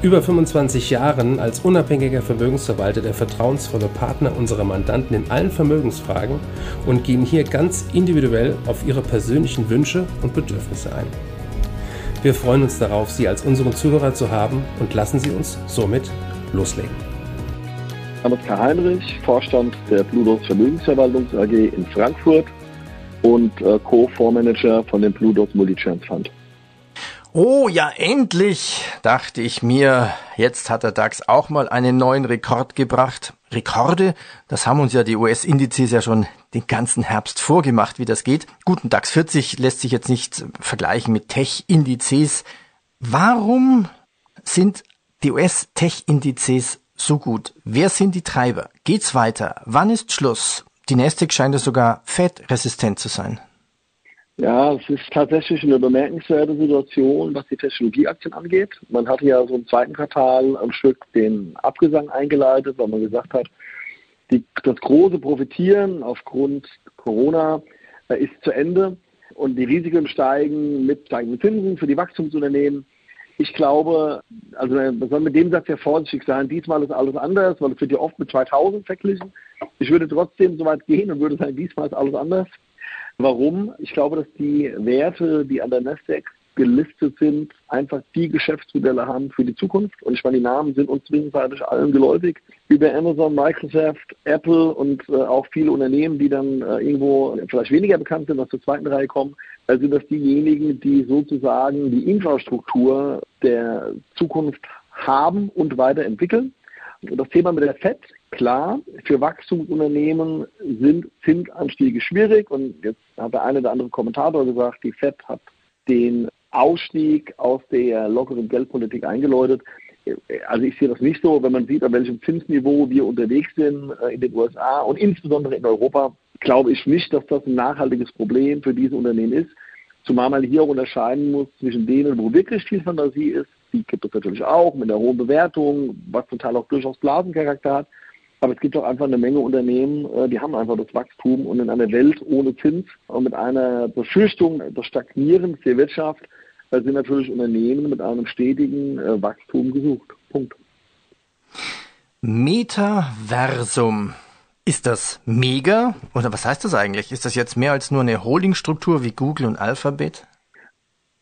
über 25 Jahren als unabhängiger Vermögensverwalter der vertrauensvolle Partner unserer Mandanten in allen Vermögensfragen und gehen hier ganz individuell auf ihre persönlichen Wünsche und Bedürfnisse ein. Wir freuen uns darauf, Sie als unseren Zuhörer zu haben und lassen Sie uns somit loslegen. Name ist Karl Heinrich, Vorstand der Plutos Vermögensverwaltungs AG in Frankfurt und äh, Co-Fondsmanager von dem Plutos Multichance Fund. Oh ja, endlich, dachte ich mir. Jetzt hat der DAX auch mal einen neuen Rekord gebracht. Rekorde, das haben uns ja die US-Indizes ja schon den ganzen Herbst vorgemacht, wie das geht. Guten DAX 40 lässt sich jetzt nicht vergleichen mit Tech-Indizes. Warum sind die US-Tech-Indizes so gut? Wer sind die Treiber? Geht's weiter? Wann ist Schluss? Die Nasdaq scheint ja sogar fettresistent zu sein. Ja, es ist tatsächlich eine bemerkenswerte Situation, was die Technologieaktien angeht. Man hatte ja so im zweiten Quartal am Stück den Abgesang eingeleitet, weil man gesagt hat, die, das große Profitieren aufgrund Corona äh, ist zu Ende und die Risiken steigen mit steigenden Zinsen für die Wachstumsunternehmen. Ich glaube, also man soll mit dem Satz ja vorsichtig sein. Diesmal ist alles anders, weil es wird ja oft mit 2000 verglichen. Ich würde trotzdem so weit gehen und würde sagen, diesmal ist alles anders. Warum? Ich glaube, dass die Werte, die an der Nasdaq gelistet sind, einfach die Geschäftsmodelle haben für die Zukunft. Und ich meine, die Namen sind uns zwischenzeitlich allen geläufig. Über Amazon, Microsoft, Apple und äh, auch viele Unternehmen, die dann äh, irgendwo vielleicht weniger bekannt sind, aus der zweiten Reihe kommen, also sind das diejenigen, die sozusagen die Infrastruktur der Zukunft haben und weiterentwickeln. Und das Thema mit der FED Klar, für Wachstumsunternehmen sind Zinsanstiege schwierig und jetzt hat der eine oder andere Kommentator gesagt, die FED hat den Ausstieg aus der lockeren Geldpolitik eingeläutet. Also ich sehe das nicht so, wenn man sieht, an welchem Zinsniveau wir unterwegs sind äh, in den USA und insbesondere in Europa, glaube ich nicht, dass das ein nachhaltiges Problem für diese Unternehmen ist. Zumal man hier auch unterscheiden muss zwischen denen, wo wirklich viel Fantasie ist, die gibt es natürlich auch mit einer hohen Bewertung, was zum Teil auch durchaus Blasencharakter hat. Aber es gibt auch einfach eine Menge Unternehmen, äh, die haben einfach das Wachstum und in einer Welt ohne Zins und mit einer Befürchtung des Stagnierens der Wirtschaft äh, sind natürlich Unternehmen mit einem stetigen äh, Wachstum gesucht. Punkt. Metaversum. Ist das mega? Oder was heißt das eigentlich? Ist das jetzt mehr als nur eine Holdingstruktur wie Google und Alphabet?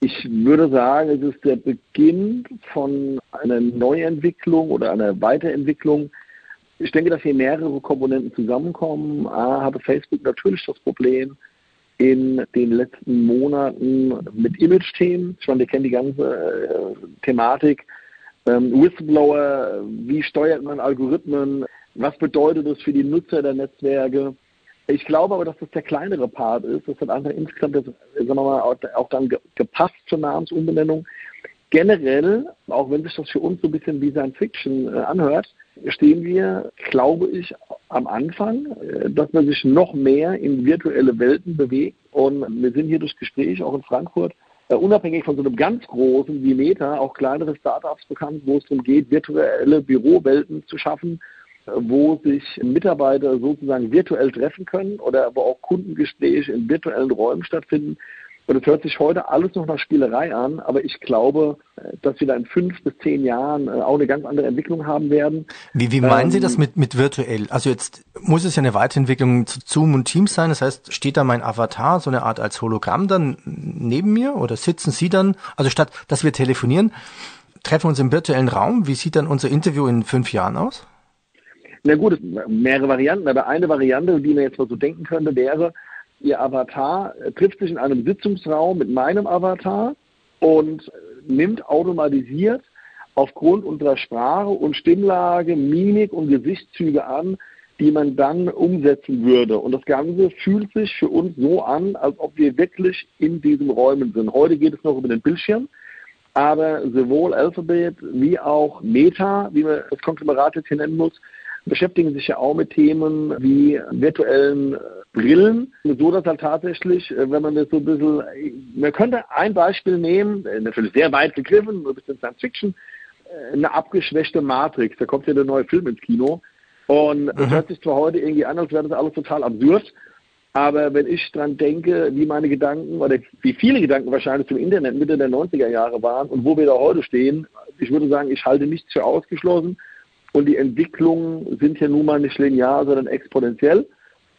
Ich würde sagen, es ist der Beginn von einer Neuentwicklung oder einer Weiterentwicklung ich denke, dass hier mehrere Komponenten zusammenkommen. A, hatte Facebook natürlich das Problem in den letzten Monaten mit Image-Themen. Ich meine, wir kennen die ganze äh, Thematik. Ähm, Whistleblower, wie steuert man Algorithmen? Was bedeutet das für die Nutzer der Netzwerke? Ich glaube aber, dass das der kleinere Part ist. Das hat einfach insgesamt, das, sagen wir mal, auch, auch dann gepasst zur Namensumbenennung. Generell, auch wenn sich das für uns so ein bisschen wie Science Fiction äh, anhört, stehen wir, glaube ich, am Anfang, äh, dass man sich noch mehr in virtuelle Welten bewegt. Und wir sind hier durch Gespräch auch in Frankfurt Uh, unabhängig von so einem ganz großen wie Meta auch kleinere Startups bekannt, wo es darum geht, virtuelle Bürowelten zu schaffen, wo sich Mitarbeiter sozusagen virtuell treffen können oder wo auch Kundengespräche in virtuellen Räumen stattfinden. Und es hört sich heute alles noch nach Spielerei an, aber ich glaube, äh, dass wir da in fünf bis zehn Jahren äh, auch eine ganz andere Entwicklung haben werden. Wie, wie meinen ähm, Sie das mit, mit virtuell? Also jetzt muss es ja eine Weiterentwicklung zu Zoom und Teams sein. Das heißt, steht da mein Avatar, so eine Art als Hologramm dann neben mir oder sitzen Sie dann, also statt dass wir telefonieren, treffen wir uns im virtuellen Raum. Wie sieht dann unser Interview in fünf Jahren aus? Na gut, mehrere Varianten, aber eine Variante, die man jetzt mal so denken könnte, wäre, Ihr Avatar trifft sich in einem Sitzungsraum mit meinem Avatar und nimmt automatisiert aufgrund unserer Sprache und Stimmlage, Mimik und Gesichtszüge an, die man dann umsetzen würde. Und das Ganze fühlt sich für uns so an, als ob wir wirklich in diesen Räumen sind. Heute geht es noch über den Bildschirm, aber sowohl Alphabet wie auch Meta, wie man das Konglomerat jetzt hier nennen muss, beschäftigen sich ja auch mit Themen wie virtuellen Brillen, so dass halt tatsächlich, wenn man das so ein bisschen, man könnte ein Beispiel nehmen, natürlich sehr weit gegriffen, ein bisschen Science Fiction, eine abgeschwächte Matrix. Da kommt ja der neue Film ins Kino. Und das mhm. hört sich zwar heute irgendwie an, als wäre das alles total absurd, aber wenn ich dran denke, wie meine Gedanken oder wie viele Gedanken wahrscheinlich zum Internet Mitte der 90er Jahre waren und wo wir da heute stehen, ich würde sagen, ich halte nichts für ausgeschlossen. Und die Entwicklungen sind ja nun mal nicht linear, sondern exponentiell.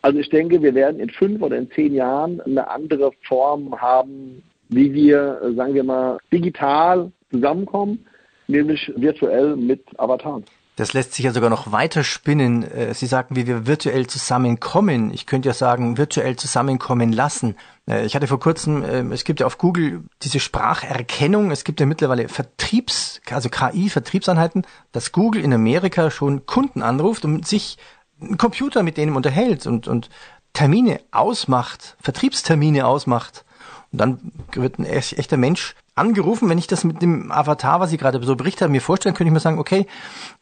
Also ich denke, wir werden in fünf oder in zehn Jahren eine andere Form haben, wie wir, sagen wir mal, digital zusammenkommen, nämlich virtuell mit Avataren. Das lässt sich ja sogar noch weiter spinnen. Äh, Sie sagten, wie wir virtuell zusammenkommen. Ich könnte ja sagen, virtuell zusammenkommen lassen. Äh, ich hatte vor kurzem, ähm, es gibt ja auf Google diese Spracherkennung. Es gibt ja mittlerweile Vertriebs, also KI-Vertriebseinheiten, dass Google in Amerika schon Kunden anruft und sich einen Computer mit denen unterhält und, und Termine ausmacht, Vertriebstermine ausmacht. Und dann wird ein echter Mensch angerufen, wenn ich das mit dem Avatar, was Sie gerade so berichtet haben, mir vorstellen, könnte ich mir sagen, okay,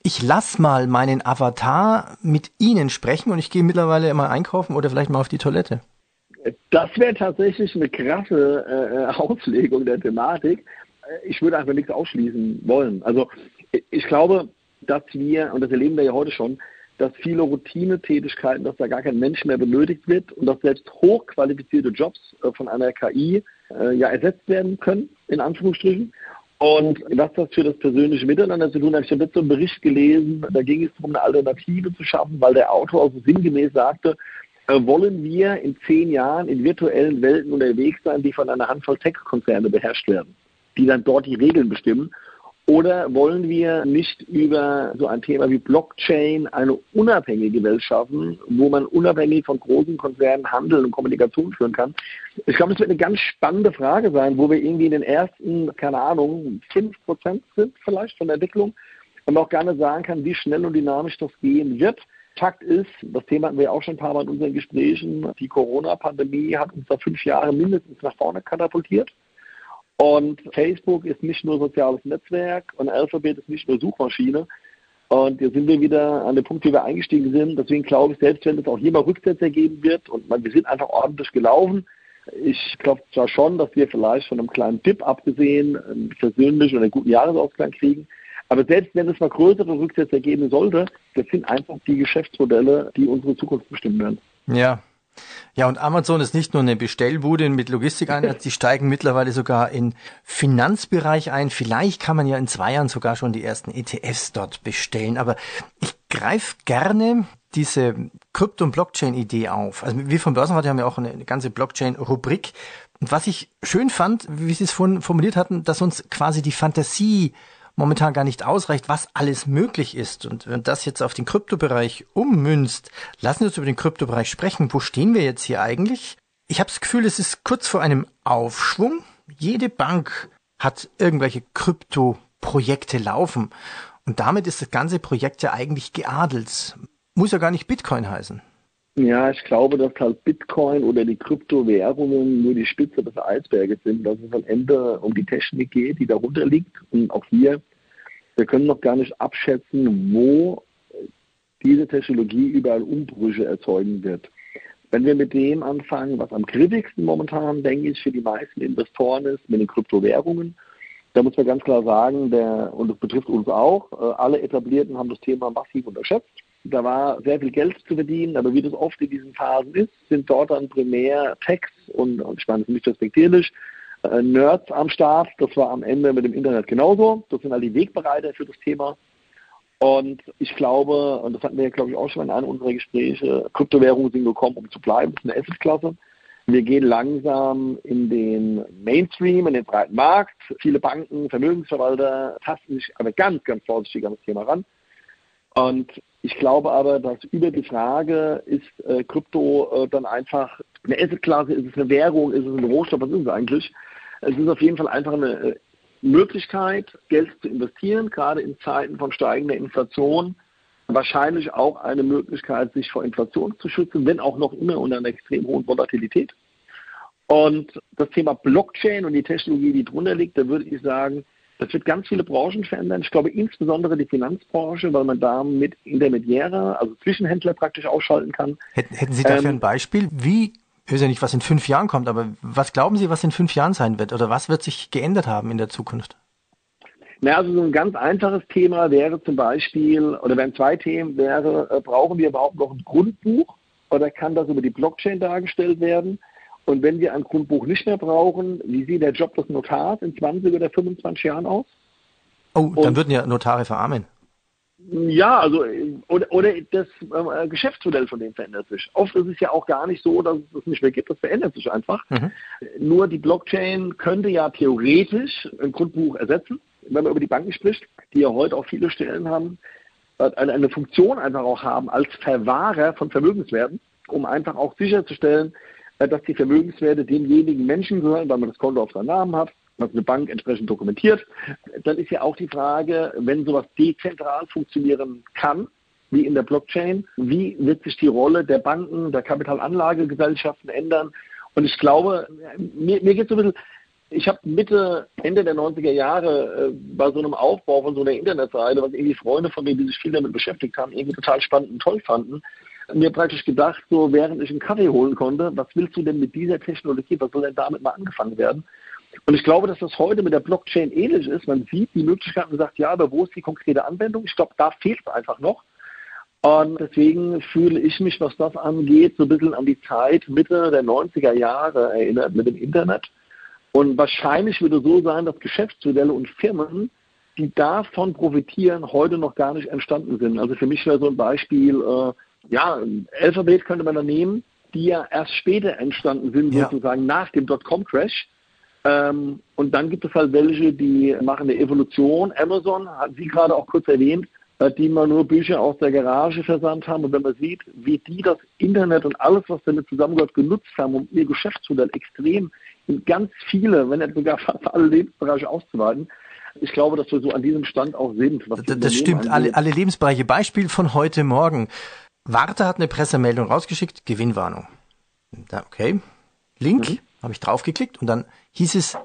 ich lass mal meinen Avatar mit Ihnen sprechen und ich gehe mittlerweile immer einkaufen oder vielleicht mal auf die Toilette. Das wäre tatsächlich eine krasse äh, Auslegung der Thematik. Ich würde einfach nichts ausschließen wollen. Also ich glaube, dass wir, und das erleben wir ja heute schon, dass viele Routinetätigkeiten, dass da gar kein Mensch mehr benötigt wird und dass selbst hochqualifizierte Jobs äh, von einer KI äh, ja ersetzt werden können, in Anführungsstrichen. Und was das für das persönliche Miteinander zu tun hat, ich habe jetzt so einen Bericht gelesen, da ging es darum, eine Alternative zu schaffen, weil der Autor also sinngemäß sagte, äh, wollen wir in zehn Jahren in virtuellen Welten unterwegs sein, die von einer Handvoll Tech-Konzerne beherrscht werden, die dann dort die Regeln bestimmen oder wollen wir nicht über so ein Thema wie Blockchain eine unabhängige Welt schaffen, wo man unabhängig von großen Konzernen Handel und Kommunikation führen kann? Ich glaube, das wird eine ganz spannende Frage sein, wo wir irgendwie in den ersten, keine Ahnung, fünf Prozent sind vielleicht von der Entwicklung und auch gerne sagen kann, wie schnell und dynamisch das gehen wird. Fakt ist, das Thema hatten wir auch schon ein paar Mal in unseren Gesprächen, die Corona-Pandemie hat uns da fünf Jahre mindestens nach vorne katapultiert. Und Facebook ist nicht nur soziales Netzwerk und Alphabet ist nicht nur Suchmaschine. Und jetzt sind wir wieder an dem Punkt, wie wir eingestiegen sind. Deswegen glaube ich, selbst wenn es auch hier mal Rücksätze geben wird und man, wir sind einfach ordentlich gelaufen, ich glaube zwar schon, dass wir vielleicht von einem kleinen Tipp abgesehen einen persönlichen oder einen guten Jahresausgang kriegen, aber selbst wenn es mal größere Rücksätze geben sollte, das sind einfach die Geschäftsmodelle, die unsere Zukunft bestimmen werden. Ja, ja, und Amazon ist nicht nur eine Bestellbude mit Logistikeinheit, sie steigen mittlerweile sogar in Finanzbereich ein. Vielleicht kann man ja in zwei Jahren sogar schon die ersten ETFs dort bestellen. Aber ich greife gerne diese Krypto- und Blockchain-Idee auf. Also wir vom Börsenrat haben ja auch eine ganze Blockchain-Rubrik. Und was ich schön fand, wie Sie es vorhin formuliert hatten, dass uns quasi die Fantasie momentan gar nicht ausreicht, was alles möglich ist. Und wenn das jetzt auf den Kryptobereich ummünzt, lassen Sie uns über den Kryptobereich sprechen. Wo stehen wir jetzt hier eigentlich? Ich habe das Gefühl, es ist kurz vor einem Aufschwung. Jede Bank hat irgendwelche Krypto-Projekte laufen. Und damit ist das ganze Projekt ja eigentlich geadelt. Muss ja gar nicht Bitcoin heißen. Ja, ich glaube, dass halt Bitcoin oder die Kryptowährungen nur die Spitze des Eisberges sind, dass es am Ende um die Technik geht, die darunter liegt. Und auch hier, wir können noch gar nicht abschätzen, wo diese Technologie überall Umbrüche erzeugen wird. Wenn wir mit dem anfangen, was am kritischsten momentan, denke ich, für die meisten Investoren ist, mit den Kryptowährungen, da muss man ganz klar sagen, der, und das betrifft uns auch, äh, alle Etablierten haben das Thema massiv unterschätzt. Da war sehr viel Geld zu verdienen, aber wie das oft in diesen Phasen ist, sind dort dann primär Techs und, und ich meine, das nicht respektierlich, äh, Nerds am Start. Das war am Ende mit dem Internet genauso. Das sind all die Wegbereiter für das Thema. Und ich glaube, und das hatten wir ja, glaube ich, auch schon in einem unserer Gespräche, Kryptowährungen sind gekommen, um zu bleiben. Das ist eine Assetklasse. Wir gehen langsam in den Mainstream, in den breiten Markt. Viele Banken, Vermögensverwalter tasten sich aber ganz, ganz vorsichtig an das Thema ran. Und ich glaube aber, dass über die Frage, ist äh, Krypto äh, dann einfach eine Assetklasse, ist es eine Währung, ist es ein Rohstoff, was ist es eigentlich? Es ist auf jeden Fall einfach eine äh, Möglichkeit, Geld zu investieren, gerade in Zeiten von steigender Inflation. Wahrscheinlich auch eine Möglichkeit, sich vor Inflation zu schützen, wenn auch noch immer unter einer extrem hohen Volatilität. Und das Thema Blockchain und die Technologie, die drunter liegt, da würde ich sagen, Das wird ganz viele Branchen verändern. Ich glaube insbesondere die Finanzbranche, weil man da mit Intermediäre, also Zwischenhändler praktisch ausschalten kann. Hätten, Sie dafür ähm, ein Beispiel? Wie, ich weiß ja nicht, was in fünf Jahren kommt, aber was glauben Sie, was in fünf Jahren sein wird? Oder was wird sich geändert haben in der Zukunft? Na, also so ein ganz einfaches Thema wäre zum Beispiel, oder wären zwei Themen, wäre, äh, brauchen wir überhaupt noch ein Grundbuch oder kann das über die Blockchain dargestellt werden? Und wenn wir ein Grundbuch nicht mehr brauchen, wie sieht der Job des Notars in 20 oder 25 Jahren aus? Oh, dann Und, würden ja Notare verarmen. Ja, also oder, oder das äh, Geschäftsmodell von dem verändert sich. Oft ist es ja auch gar nicht so, dass es das nicht mehr gibt, das verändert sich einfach. Mhm. Nur die Blockchain könnte ja theoretisch ein Grundbuch ersetzen, wenn man über die Banken spricht, die ja heute auch viele Stellen haben, äh, eine, eine Funktion einfach auch haben als Verwahrer von Vermögenswerten, um einfach auch sicherzustellen, dass die Vermögenswerte demjenigen Menschen gehören, weil man das Konto auf seinen Namen hat, was eine Bank entsprechend dokumentiert. Dann ist ja auch die Frage, wenn sowas dezentral funktionieren kann, wie in der Blockchain, wie wird sich die Rolle der Banken, der Kapitalanlagegesellschaften ändern? Und ich glaube, mir, mir geht so ein bisschen, ich habe Mitte, Ende der 90er Jahre äh, bei so einem Aufbau von so einer Internetseite, was irgendwie Freunde von mir, die sich viel damit beschäftigt haben, irgendwie total spannend und toll fanden, mir praktisch gedacht, so während ich einen Kaffee holen konnte, was willst du denn mit dieser Technologie, was soll denn damit mal angefangen werden? Und ich glaube, dass das heute mit der Blockchain ähnlich ist. Man sieht die Möglichkeiten und sagt, ja, aber wo ist die konkrete Anwendung? Ich glaube, da fehlt es einfach noch. Und deswegen fühle ich mich, was das angeht, so ein bisschen an die Zeit Mitte der 90er Jahre erinnert mit dem Internet. Und wahrscheinlich würde so sein, dass Geschäftsmodelle und Firmen, die davon profitieren, heute noch gar nicht entstanden sind. Also für mich wäre so ein Beispiel, äh, ja, Alphabet könnte man da nehmen, die ja erst später entstanden sind, ja. sozusagen nach dem Dotcom-Crash. Ähm, und dann gibt es halt welche, die machen eine Evolution. Amazon hat sie gerade auch kurz erwähnt, äh, die mal nur Bücher aus der Garage versandt haben. Und wenn man sieht, wie die das Internet und alles, was damit zusammengehört, genutzt haben, um ihr Geschäftsmodell extrem in ganz viele, wenn nicht sogar fast alle Lebensbereiche auszuweiten, ich glaube, dass wir so an diesem Stand auch sind. das, stimmt, alle, alle Lebensbereiche. Beispiel von heute Morgen. Warte hat eine Pressemeldung rausgeschickt, Gewinnwarnung. Da, okay, Link, mhm. habe ich draufgeklickt und dann hieß es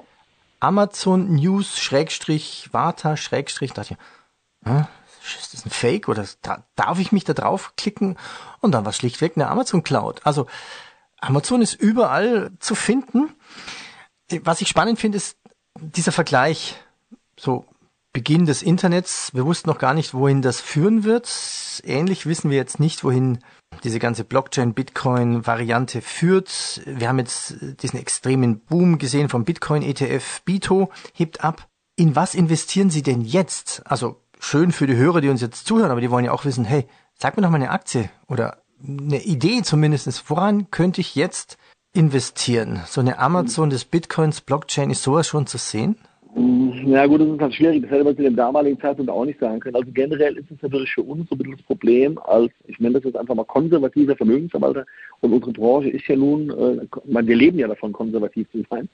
Amazon News Schrägstrich Warta Schrägstrich, dachte ich, äh, ist das ein Fake oder darf ich mich da draufklicken? Und dann war schlichtweg eine Amazon Cloud. Also Amazon ist überall zu finden. Was ich spannend finde, ist dieser Vergleich. So Beginn des Internets. Wir wussten noch gar nicht, wohin das führen wird. Ähnlich wissen wir jetzt nicht, wohin diese ganze Blockchain-Bitcoin-Variante führt. Wir haben jetzt diesen extremen Boom gesehen vom Bitcoin-ETF. Bito hebt ab. In was investieren Sie denn jetzt? Also schön für die Hörer, die uns jetzt zuhören, aber die wollen ja auch wissen, hey, sag mir doch mal eine Aktie oder eine Idee zumindest. Woran könnte ich jetzt investieren? So eine Amazon des Bitcoins, Blockchain, ist sowas schon zu sehen? Ja gut, das ist halt schwierig. Das hätte man zu dem damaligen Zeitpunkt auch nicht sagen können. Also generell ist es natürlich für uns so ein bisschen das Problem, als, ich nenne das jetzt einfach mal konservativer Vermögensverwalter und unsere Branche ist ja nun, äh, wir leben ja davon, konservativ zu sein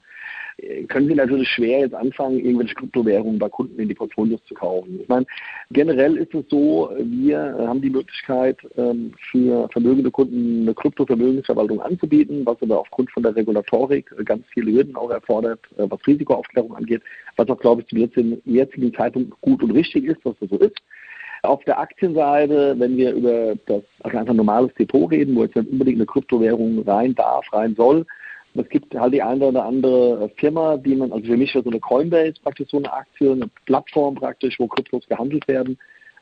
können Sie natürlich schwer jetzt anfangen, irgendwelche Kryptowährungen bei Kunden in die Portfolios zu kaufen. Ich meine, generell ist es so, wir haben die Möglichkeit, ähm, für vermögende Kunden eine Kryptovermögensverwaltung anzubieten, was aber aufgrund von der Regulatorik ganz viele Hürden auch erfordert, äh, was Risikoaufklärung angeht, was auch, glaube ich, zum jetzigen Zeitpunkt gut und richtig ist, dass das so ist. Auf der Aktienseite, wenn wir über das also einfach normales Depot reden, wo jetzt nicht unbedingt eine Kryptowährung rein darf, rein soll, es gibt halt die eine oder andere Firma, die man, also für mich ist so eine Coinbase praktisch so eine Aktie, eine Plattform praktisch, wo Kryptos gehandelt werden,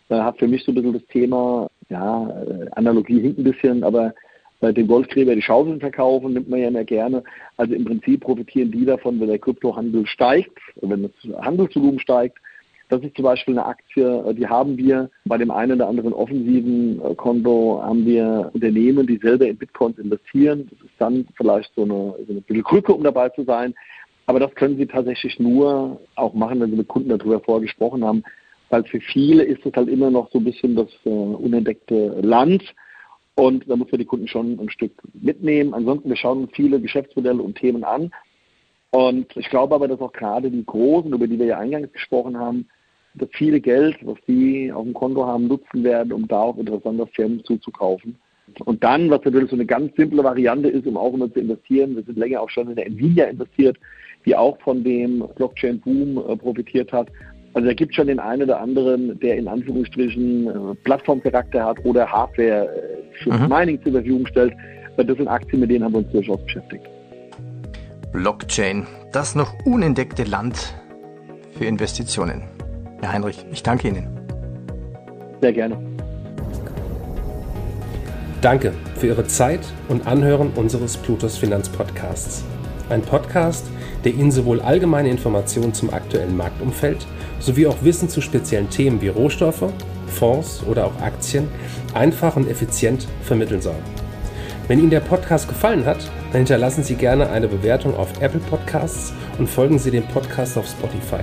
äh, hat für mich so ein bisschen das Thema, ja, äh, Analogie hinkt ein bisschen, aber bei den Goldgräber die Schaufeln verkaufen, nimmt man ja immer gerne. Also im Prinzip profitieren die davon, wenn der Kryptohandel steigt, wenn das Handelsvolumen steigt, das ist zum Beispiel eine Aktie, äh, die haben wir bei dem einen oder anderen offensiven äh, Konto, haben wir Unternehmen, die selber in Bitcoins investieren. Das ist dann vielleicht so eine, so eine bisschen Krücke, um dabei zu sein. Aber das können Sie tatsächlich nur auch machen, wenn Sie mit Kunden darüber vorgesprochen haben, weil für viele ist es halt immer noch so ein bisschen das äh, unentdeckte Land. Und da muss man die Kunden schon ein Stück mitnehmen. Ansonsten, wir schauen viele Geschäftsmodelle und Themen an. Und ich glaube aber, dass auch gerade die Großen, über die wir ja eingangs gesprochen haben, das viele Geld, was die auf dem Konto haben, nutzen werden, um da auch interessante Firmen zuzukaufen. und dann, was natürlich so eine ganz simple Variante ist, um auch immer zu investieren, wir sind länger auch schon in der Nvidia investiert, die auch von dem Blockchain-Boom äh, profitiert hat. Also da gibt es schon den einen oder anderen, der in Anführungsstrichen äh, Plattformcharakter hat oder Hardware äh, für mhm. Mining zur Verfügung stellt. Das sind Aktien, mit denen haben wir uns durchaus beschäftigt. Blockchain, das noch unentdeckte Land für Investitionen. Herr Heinrich, ich danke Ihnen. Sehr gerne. Danke für Ihre Zeit und Anhören unseres Plutos Finanzpodcasts. Ein Podcast, der Ihnen sowohl allgemeine Informationen zum aktuellen Marktumfeld sowie auch Wissen zu speziellen Themen wie Rohstoffe, Fonds oder auch Aktien einfach und effizient vermitteln soll. Wenn Ihnen der Podcast gefallen hat, dann hinterlassen Sie gerne eine Bewertung auf Apple Podcasts und folgen Sie dem Podcast auf Spotify.